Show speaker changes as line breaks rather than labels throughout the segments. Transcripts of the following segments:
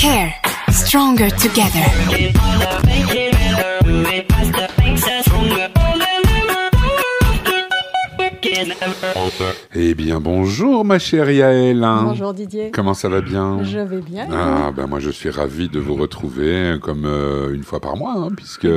Care. Stronger together.
Eh bien, bonjour ma chère Yael.
Bonjour Didier.
Comment ça va bien?
Je vais bien.
Ah, ben moi je suis ravi de vous retrouver comme euh, une fois par mois, hein, puisque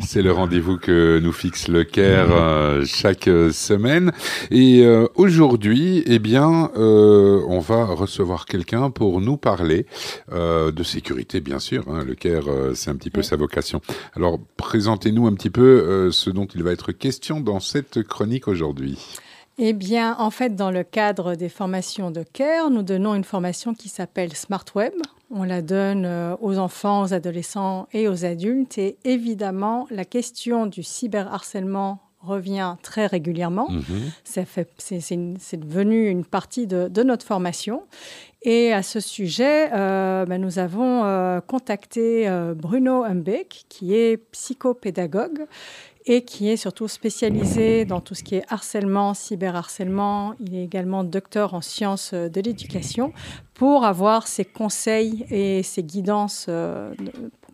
c'est le rendez-vous que nous fixe le CARE euh, chaque euh, semaine. Et euh, aujourd'hui, eh bien, on va recevoir quelqu'un pour nous parler de sécurité, bien sûr. hein. Le CARE, c'est un petit peu sa vocation. Alors, présentez-nous un petit peu ce dont il va être question dans cette chronique aujourd'hui.
Eh bien, en fait, dans le cadre des formations de CARE, nous donnons une formation qui s'appelle Smart Web. On la donne euh, aux enfants, aux adolescents et aux adultes. Et évidemment, la question du cyberharcèlement revient très régulièrement. Fait- C'est devenu une partie de, de notre formation. Et à ce sujet, euh, ben, nous avons euh, contacté euh, Bruno Humbeck, qui est psychopédagogue et qui est surtout spécialisé dans tout ce qui est harcèlement, cyberharcèlement. Il est également docteur en sciences euh, de l'éducation pour avoir ses conseils et ses guidances euh,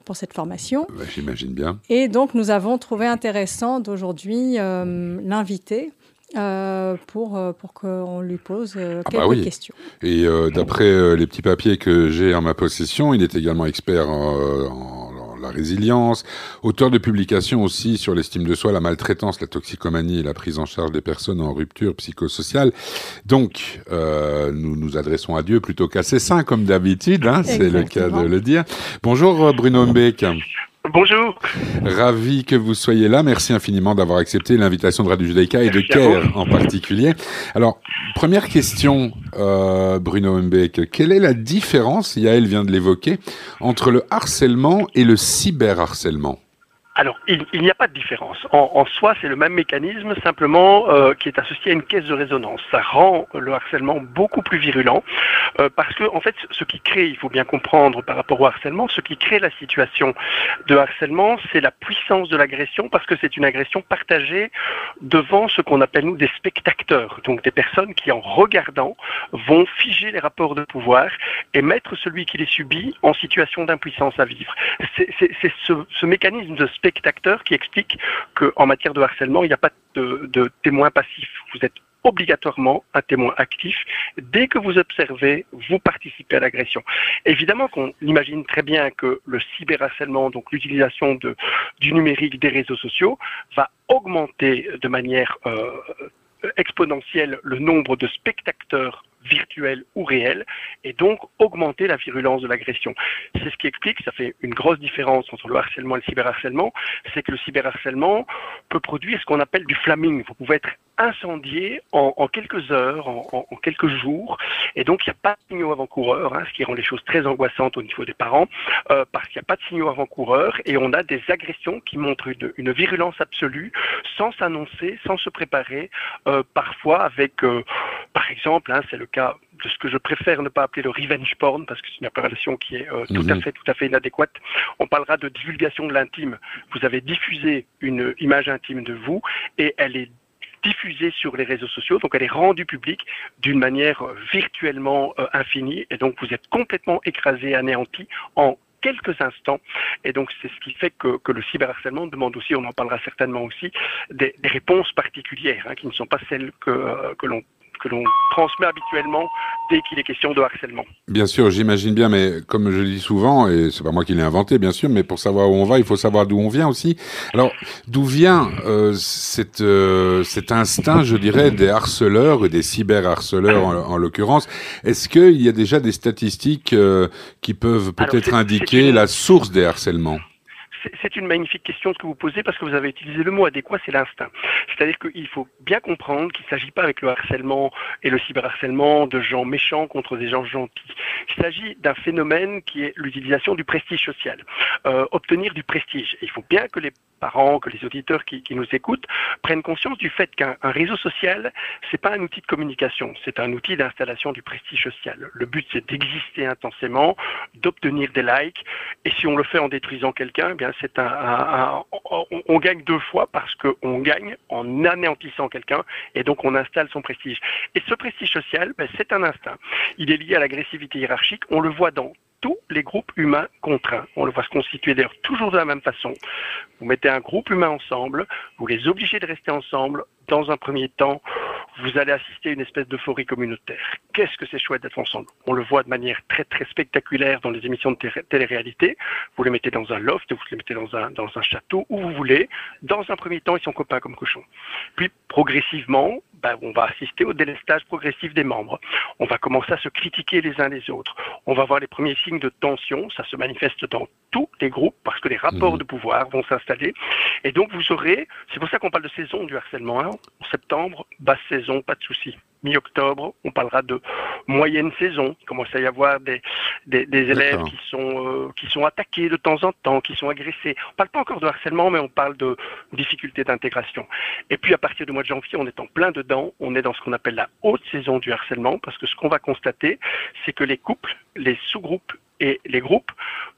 pour cette formation.
Bah, J'imagine bien.
Et donc, nous avons trouvé intéressant d'aujourd'hui euh, l'inviter euh, pour, pour qu'on lui pose euh,
Ah bah
quelques
oui.
questions.
Et d'après les petits papiers que j'ai en ma possession, il est également expert en, en la résilience, auteur de publications aussi sur l'estime de soi, la maltraitance, la toxicomanie et la prise en charge des personnes en rupture psychosociale. Donc, euh, nous nous adressons à Dieu plutôt qu'à ses saints, comme d'habitude, hein, c'est le cas de le dire. Bonjour euh, Bruno Mbeck,
Bonjour.
ravi que vous soyez là. Merci infiniment d'avoir accepté l'invitation de Radio Judaïka et de CARE en particulier. Alors, première question, euh, Bruno Mbeck. Quelle est la différence, Yael vient de l'évoquer, entre le harcèlement et le cyberharcèlement?
Alors, il, il n'y a pas de différence. En, en soi, c'est le même mécanisme, simplement euh, qui est associé à une caisse de résonance. Ça rend le harcèlement beaucoup plus virulent, euh, parce que, en fait, ce qui crée, il faut bien comprendre par rapport au harcèlement, ce qui crée la situation de harcèlement, c'est la puissance de l'agression, parce que c'est une agression partagée devant ce qu'on appelle, nous, des spectateurs. Donc, des personnes qui, en regardant, vont figer les rapports de pouvoir et mettre celui qui les subit en situation d'impuissance à vivre. C'est ce, ce mécanisme de spectateur qui explique qu'en matière de harcèlement, il n'y a pas de, témoin passif. Vous êtes obligatoirement un témoin actif. Dès que vous observez, vous participez à l'agression. Évidemment qu'on imagine très bien que le cyberharcèlement, donc l'utilisation du numérique, des réseaux sociaux, va augmenter de manière euh, exponentielle le nombre de spectateurs virtuels ou réels et donc augmenter la virulence de l'agression. C'est ce qui explique, ça fait une grosse différence entre le harcèlement et le cyberharcèlement, c'est que le cyberharcèlement peut produire ce qu'on appelle du flaming. Vous pouvez être incendié en, quelques heures, en, quelques jours, et donc il n'y a pas de signaux avant-coureurs, hein, ce qui rend les choses très angoissantes au niveau des parents, euh, parce qu'il n'y a pas de signaux avant-coureurs, et on a des agressions qui montrent une, une virulence absolue, sans s'annoncer, sans se préparer, euh, parfois avec, euh, par exemple, hein, c'est le cas de ce que je préfère ne pas appeler le revenge porn, parce que c'est une appellation qui est euh, tout à
Mhm.
fait, tout à fait inadéquate. On parlera de divulgation de l'intime. Vous avez diffusé une image intime de vous, et elle est diffusée sur les réseaux sociaux, donc elle est rendue publique d'une manière euh, virtuellement euh, infinie, et donc vous êtes complètement écrasé, anéanti en quelques instants. Et donc c'est ce qui fait que, que le cyberharcèlement demande aussi, on en parlera certainement aussi, des, des réponses particulières, hein, qui ne sont pas celles que, euh, que l'on que l'on transmet habituellement dès qu'il est question de harcèlement.
Bien sûr, j'imagine bien, mais comme je le dis souvent, et c'est pas moi qui l'ai inventé, bien sûr, mais pour savoir où on va, il faut savoir d'où on vient aussi. Alors, d'où vient euh, cette, euh, cet instinct, je dirais, des harceleurs et des cyberharceleurs en, en l'occurrence? Est-ce qu'il y a déjà des statistiques euh, qui peuvent peut-être indiquer la source des harcèlements?
C'est- une magnifique question ce que vous posez parce que vous avez utilisé le mot adéquat, c'est l'instinct. C'est-à-dire qu'il faut bien comprendre qu'il ne s'agit pas avec le harcèlement et le cyberharcèlement de gens méchants contre des gens gentils. Il s'agit d'un phénomène qui est l'utilisation du prestige social. Euh, obtenir du prestige. Il faut bien que les parents, que les auditeurs qui, nous écoutent prennent conscience du fait qu'un un réseau social, c'est pas un outil de communication, c'est un outil d'installation du prestige social. Le but, c'est d'exister intensément, d'obtenir des likes, et si on le fait en détruisant quelqu'un, eh bien on gagne deux fois parce qu'on gagne en anéantissant quelqu'un, et donc on installe son prestige. Et ce prestige social, ben, c'est un instinct. Il est lié à l'agressivité hiérarchique. On le voit dans tous les groupes humains contraints. On le voit se constituer d'ailleurs toujours de la même façon. Vous mettez un groupe humain ensemble, vous les obligez de rester ensemble. Dans un premier temps, vous allez assister à une espèce d'euphorie communautaire. Qu'est-ce que c'est chouette d'être ensemble? On le voit de manière très très spectaculaire dans les émissions de télé-réalité. Vous les mettez dans un loft, vous les mettez dans un, dans un château, où vous voulez. Dans un premier temps, ils sont copains comme cochons. Puis progressivement, ben, on va assister au délestage progressif des membres. On va commencer à se critiquer les uns les autres. On va voir les premiers signes de tension. Ça se manifeste dans tous les groupes parce que les rapports mmh. de pouvoir vont s'installer. Et donc vous aurez, c'est pour ça qu'on parle de saison du harcèlement. Hein. En septembre, basse saison, pas de souci mi-octobre, on parlera de moyenne saison. Il commence à y avoir des, des, élèves qui sont, euh, qui sont attaqués de temps en temps, qui sont agressés. On ne parle pas encore de harcèlement, mais on parle de difficultés d'intégration. Et puis à partir du mois de janvier, on est en plein dedans, on est dans ce qu'on appelle la haute saison du harcèlement, parce que ce qu'on va constater, c'est que les couples, les sous-groupes et les groupes,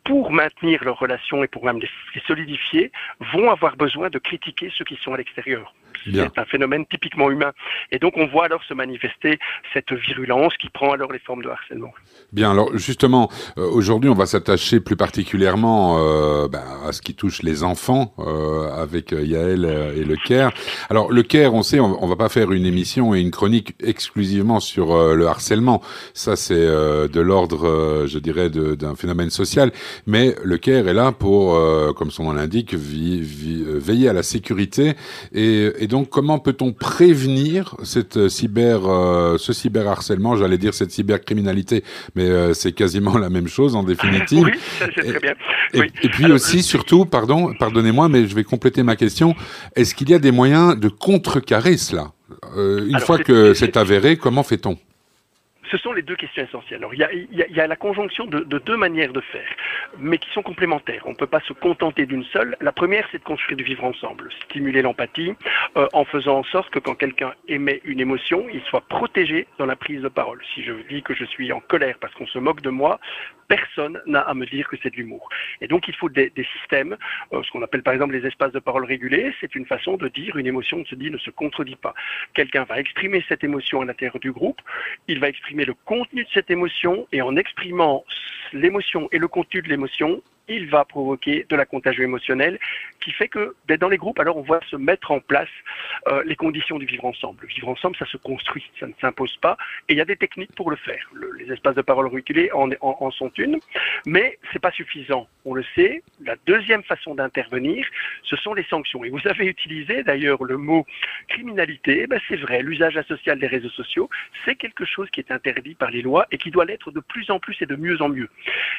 pour maintenir leurs relations et pour même les solidifier, vont avoir besoin de critiquer ceux qui sont à l'extérieur. C'est un phénomène typiquement humain. Et donc on voit alors se manifester cette virulence qui prend alors les formes de harcèlement.
Bien, alors justement, euh, aujourd'hui on va s'attacher plus particulièrement euh, ben, à ce qui touche les enfants euh, avec Yael et le CARE. Alors le CARE, on sait, on, on, va pas faire une émission et une chronique exclusivement sur le harcèlement. Ça c'est de l'ordre, je dirais, d'un phénomène social. Mais le CARE est là pour, comme son nom l'indique, veiller à la sécurité et, et donc, comment peut-on prévenir cette euh, cyber, euh, ce cyberharcèlement, j'allais dire cette cybercriminalité, mais euh, c'est quasiment la même chose en définitive.
oui, c'est très bien.
Et, puis aussi, surtout, pardon, pardonnez-moi, mais je vais compléter ma question. Est-ce qu'il y a des moyens de contrecarrer cela? Une fois que c'est avéré, comment fait-on?
Ce sont les deux questions essentielles. Il, y a, la conjonction de, de, deux manières de faire, mais qui sont complémentaires. On ne peut pas se contenter d'une seule. La première, c'est de construire du vivre ensemble, stimuler l'empathie, euh, en faisant en sorte que quand quelqu'un émet une émotion, il soit protégé dans la prise de parole. Si je dis que je suis en colère parce qu'on se moque de moi, personne n'a à me dire que c'est de l'humour. Et donc, il faut des, systèmes, euh, ce qu'on appelle par exemple les espaces de parole régulés. C'est une façon de dire une émotion se dit ne se contredit pas. Quelqu'un va exprimer cette émotion à l'intérieur du groupe, il va exprimer le contenu de cette émotion et en exprimant l'émotion et le contenu de l'émotion, il va provoquer de la contagion émotionnelle qui fait que ben, dans les groupes, alors on voit se mettre en place euh, les conditions du vivre ensemble. Le vivre ensemble, ça se construit, ça ne s'impose pas et il y a des techniques pour le faire. les espaces de parole reculés en, sont une, mais c'est pas suffisant. On le sait. La deuxième façon d'intervenir, ce sont les sanctions. Et vous avez utilisé d'ailleurs le mot criminalité. Ben, c'est vrai, l'usage asocial des réseaux sociaux, c'est quelque chose qui est interdit par les lois et qui doit l'être de plus en plus et de mieux en mieux.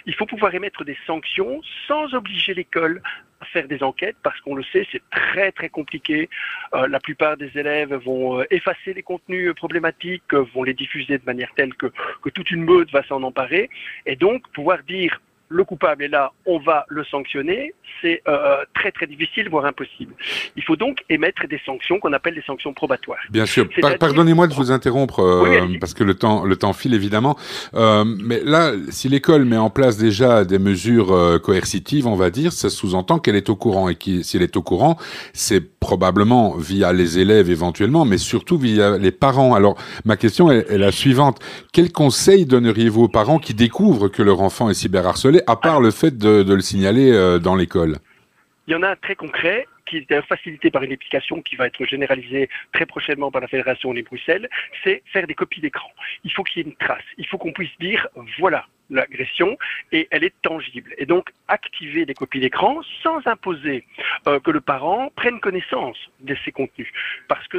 Il faut pouvoir émettre des sanctions sans obliger l'école à faire des enquêtes parce qu'on le sait, c'est très très compliqué. Euh, la plupart des élèves vont euh, effacer les contenus problématiques, vont les diffuser de manière telle que, que toute une meute va s'en emparer. Et donc pouvoir dire le coupable est là, on va le sanctionner, c'est euh, très très difficile, voire impossible. Il faut donc émettre des sanctions qu'on appelle des sanctions probatoires.
Bien sûr. Pardonnez-moi de vous interrompre euh, parce que le temps le temps file évidemment. Euh, mais là, si l'école met en place déjà des mesures euh, coercitives, on va dire, ça sous-entend qu'elle est au courant et qui, si elle est au courant, c'est probablement via les élèves éventuellement, mais surtout via les parents. Alors ma question est, est la suivante quel conseil donneriez-vous aux parents qui découvrent que leur enfant est cyberharcelé, à part le fait de, le signaler dans l'école
il y en a un très concret qui est facilité par une application qui va être généralisée très prochainement par la Fédération des Bruxelles, c'est faire des copies d'écran. Il faut qu'il y ait une trace. Il faut qu'on puisse dire, voilà, l'agression et elle est tangible. Et donc activer des copies d'écran sans imposer euh, que le parent prenne connaissance de ces contenus. Parce que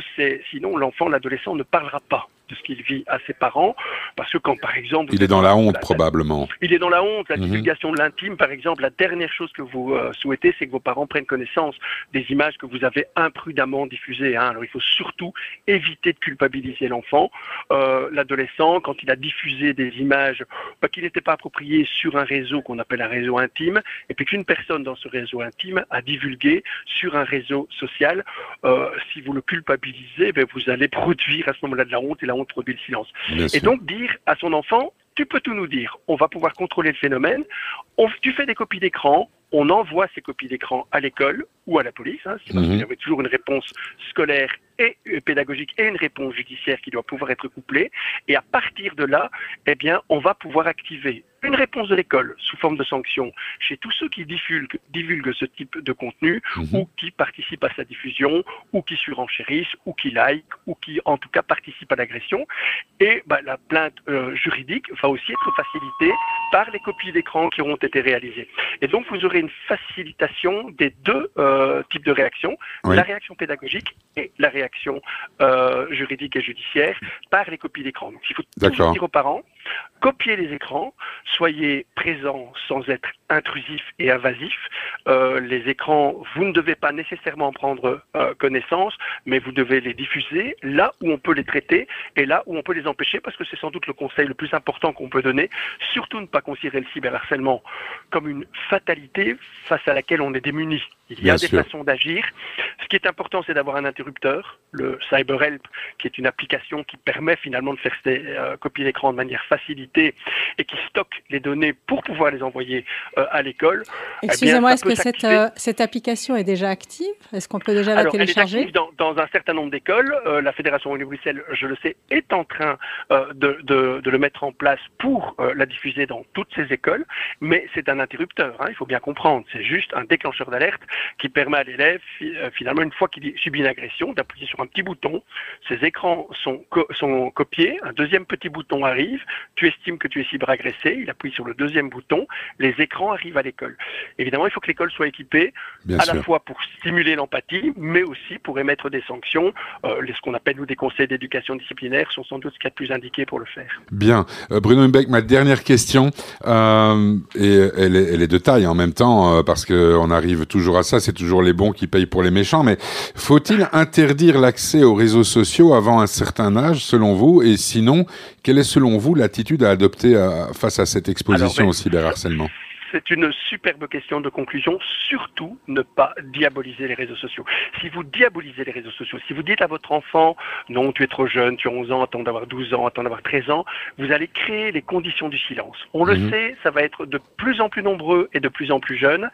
sinon l'enfant, l'adolescent ne parlera pas de ce qu'il vit à ses parents. Parce que quand, par exemple...
Il est dans la honte, probablement.
Il est dans la honte. La mhm. divulgation de l'intime, par exemple, la dernière chose que vous euh, souhaitez, c'est que vos parents prennent connaissance des images que vous avez imprudemment diffusées. Hein. Alors, il faut surtout éviter de culpabiliser l'enfant. Euh, L'adolescent, quand il a diffusé des images bah, qui n'étaient pas appropriées sur un réseau qu'on appelle un réseau intime, et puis qu'une personne dans ce réseau intime a divulgué sur un réseau social, euh, si vous le culpabilisez, ben, vous allez produire à ce moment-là de la honte et la honte produit le silence. et donc dire à son enfant, tu peux tout nous dire, on va pouvoir contrôler le phénomène, on, tu fais des copies d'écran, on envoie ces copies d'écran à l'école ou à la police, hein, parce qu'il y avait toujours une réponse scolaire et euh, pédagogique et une réponse judiciaire qui doit pouvoir être couplée. Et à partir de là, eh bien, on va pouvoir activer une réponse de l'école sous forme de sanction chez tous ceux qui divulguent, divulguent ce type de contenu
Mhm.
ou qui participent à sa diffusion ou qui surenchérissent ou qui like ou qui en tout cas participent à l'agression. Et bah, la plainte euh, juridique va aussi être facilitée par les copies d'écran qui auront été réalisées. Et donc vous aurez une facilitation des deux euh, types de réactions,
Oui.
la réaction pédagogique et la réaction euh, juridique et judiciaire par les copies d'écran. Donc il faut toujours dire aux parents, copiez les écrans, soyez présents sans être intrusif et invasif. Euh, les écrans, vous ne devez pas nécessairement en prendre euh, connaissance, mais vous devez les diffuser là où on peut les traiter et là où on peut les empêcher, parce que c'est sans doute le conseil le plus important qu'on peut donner. Surtout ne pas considérer le cyberharcèlement comme une fatalité face à laquelle on est démuni. Il y
Bien
a des
sûr.
façons d'agir. Ce qui est important, c'est d'avoir un interrupteur, le CyberHelp, qui est une application qui permet finalement de faire ces euh, copies d'écran de manière facilitée et qui stocke les données pour pouvoir les envoyer euh, à l'école. Eh
Excusez-moi, est-ce que cette, euh, cette application est déjà active? Est-ce qu'on peut déjà la
Alors, elle est
télécharger?
active dans, dans un certain nombre d'écoles. Euh, la Fédération Wallonie-Bruxelles, je le sais, est en train euh, de, de- de le mettre en place pour euh, la diffuser dans toutes ces écoles. Mais c'est un interrupteur, hein, il faut bien comprendre. C'est juste un déclencheur d'alerte qui permet à l'élève, euh, finalement, une fois qu'il subit une agression, d'appuyer sur un petit bouton. Ses écrans sont, co- sont copiés. Un deuxième petit bouton arrive. Tu estimes que tu es cyberagressé. Il appuie sur le deuxième bouton. Les écrans arrivent à l'école. Évidemment, il faut que l'école soit équipée
Bien
à
sûr.
la fois pour stimuler l'empathie, mais aussi pour émettre des sanctions. Euh, ce qu'on appelle nous des conseils d'éducation disciplinaire sont sans doute ce qu'il y a de plus indiqué pour le faire.
Bien. Euh, Bruno Mbeck, ma dernière question, euh, et elle est, elle est de taille en même temps, parce que on arrive toujours à ça, c'est toujours les bons qui payent pour les méchants, mais faut-il interdire l'accès aux réseaux sociaux avant un certain âge, selon vous? Et sinon, quelle est selon vous l'attitude à adopter à- face à cette exposition
Alors, ben,
au cyberharcèlement?
C'est une superbe question de conclusion. Surtout, ne pas diaboliser les réseaux sociaux. Si vous diabolisez les réseaux sociaux, si vous dites à votre enfant, non, tu es trop jeune, tu as 11 ans, attends d'avoir 12 ans, attends d'avoir 13 ans, vous allez créer les conditions du silence. On le
Mhm.
sait, ça va être de plus en plus nombreux et de plus en plus jeunes.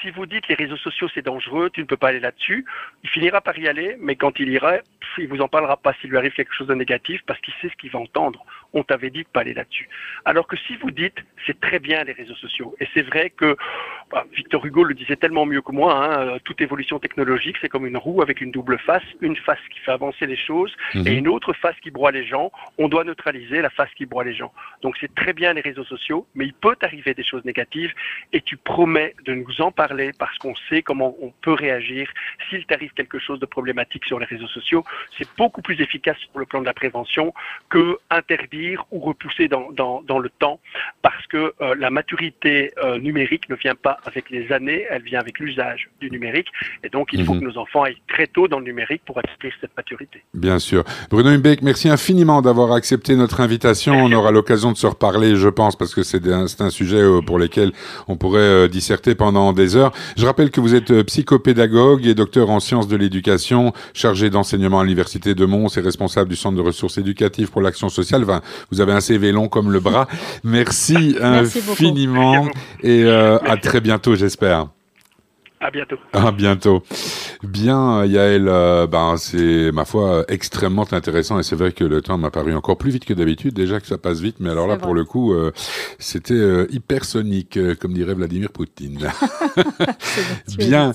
Si vous dites les réseaux sociaux c'est dangereux, tu ne peux pas aller là-dessus, il finira par y aller, mais quand il ira, il vous en parlera pas s'il lui arrive quelque chose de négatif parce qu'il sait ce qu'il va entendre. On t'avait dit de pas aller là-dessus. Alors que si vous dites c'est très bien les réseaux sociaux, et c'est vrai que bah, Victor Hugo le disait tellement mieux que moi, hein, euh, toute évolution technologique c'est comme une roue avec une double face, une face qui fait avancer les choses
Mhm.
et une autre face qui broie les gens. On doit neutraliser la face qui broie les gens. Donc c'est très bien les réseaux sociaux, mais il peut arriver des choses négatives et tu promets de nous en parler parce qu'on sait comment on peut réagir s'il t'arrive quelque chose de problématique sur les réseaux sociaux. C'est beaucoup plus efficace sur le plan de la prévention que interdire ou repousser dans, dans, dans le temps parce que euh, la maturité euh, numérique ne vient pas avec les années, elle vient avec l'usage du numérique et donc il faut
Mhm.
que nos enfants aillent très tôt dans le numérique pour acquérir cette maturité.
Bien sûr. Bruno Mbeck, merci infiniment d'avoir accepté notre invitation. On aura l'occasion de se reparler, je pense, parce que c'est un, sujet euh, pour lequel on pourrait euh, disserter pendant des heures. Je rappelle que vous êtes euh, psychopédagogue et docteur en sciences de l'éducation, chargé d'enseignement à l'Université de Mons et responsable du Centre de ressources éducatives pour l'action sociale. Enfin, vous avez un CV long comme le bras. Merci,
Merci beaucoup.
Et euh, à très bientôt, j'espère.
À bientôt.
À bientôt. Bien, Yael, euh, ben, c'est, ma foi, extrêmement intéressant et c'est vrai que le temps m'a paru encore plus vite que d'habitude, déjà que ça passe vite, mais alors là, pour le coup, euh, c'était euh, hypersonique, euh, comme dirait Vladimir Poutine. Bien.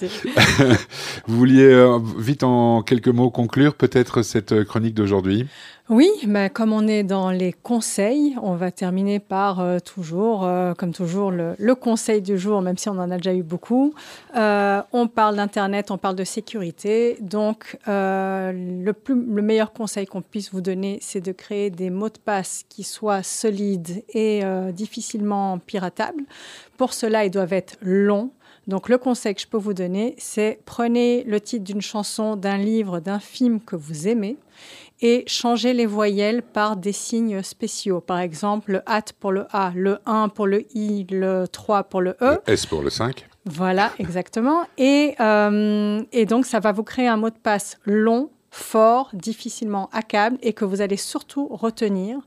Vous vouliez euh, vite en quelques mots conclure peut-être cette chronique d'aujourd'hui?
Oui, mais comme on est dans les conseils, on va terminer par euh, toujours, euh, comme toujours, le, conseil du jour, même si on en a déjà eu beaucoup. Euh, on parle d'Internet, on parle de sécurité. Donc, le, le meilleur conseil qu'on puisse vous donner, c'est de créer des mots de passe qui soient solides et difficilement piratables. Pour cela, ils doivent être longs. Donc le conseil que je peux vous donner, c'est prenez le titre d'une chanson, d'un livre, d'un film que vous aimez et changez les voyelles par des signes spéciaux. Par exemple, le at pour le A, le 1 pour le I, le 3 pour le E.
Le S pour le 5
Voilà, exactement. Et, euh, et donc, ça va vous créer un mot de passe long, fort, difficilement hackable et que vous allez surtout retenir.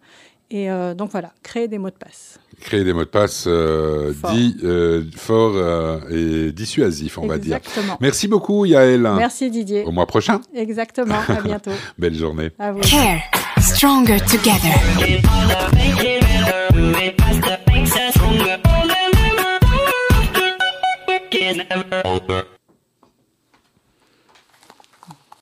Et euh, donc voilà, créer des mots de passe.
Créer des mots de passe euh, forts euh, euh, et dissuasifs, on va dire. Merci beaucoup, Yael.
Merci, Didier.
Au mois prochain.
Exactement, à bientôt.
Belle journée.
À vous.
Care. Stronger together.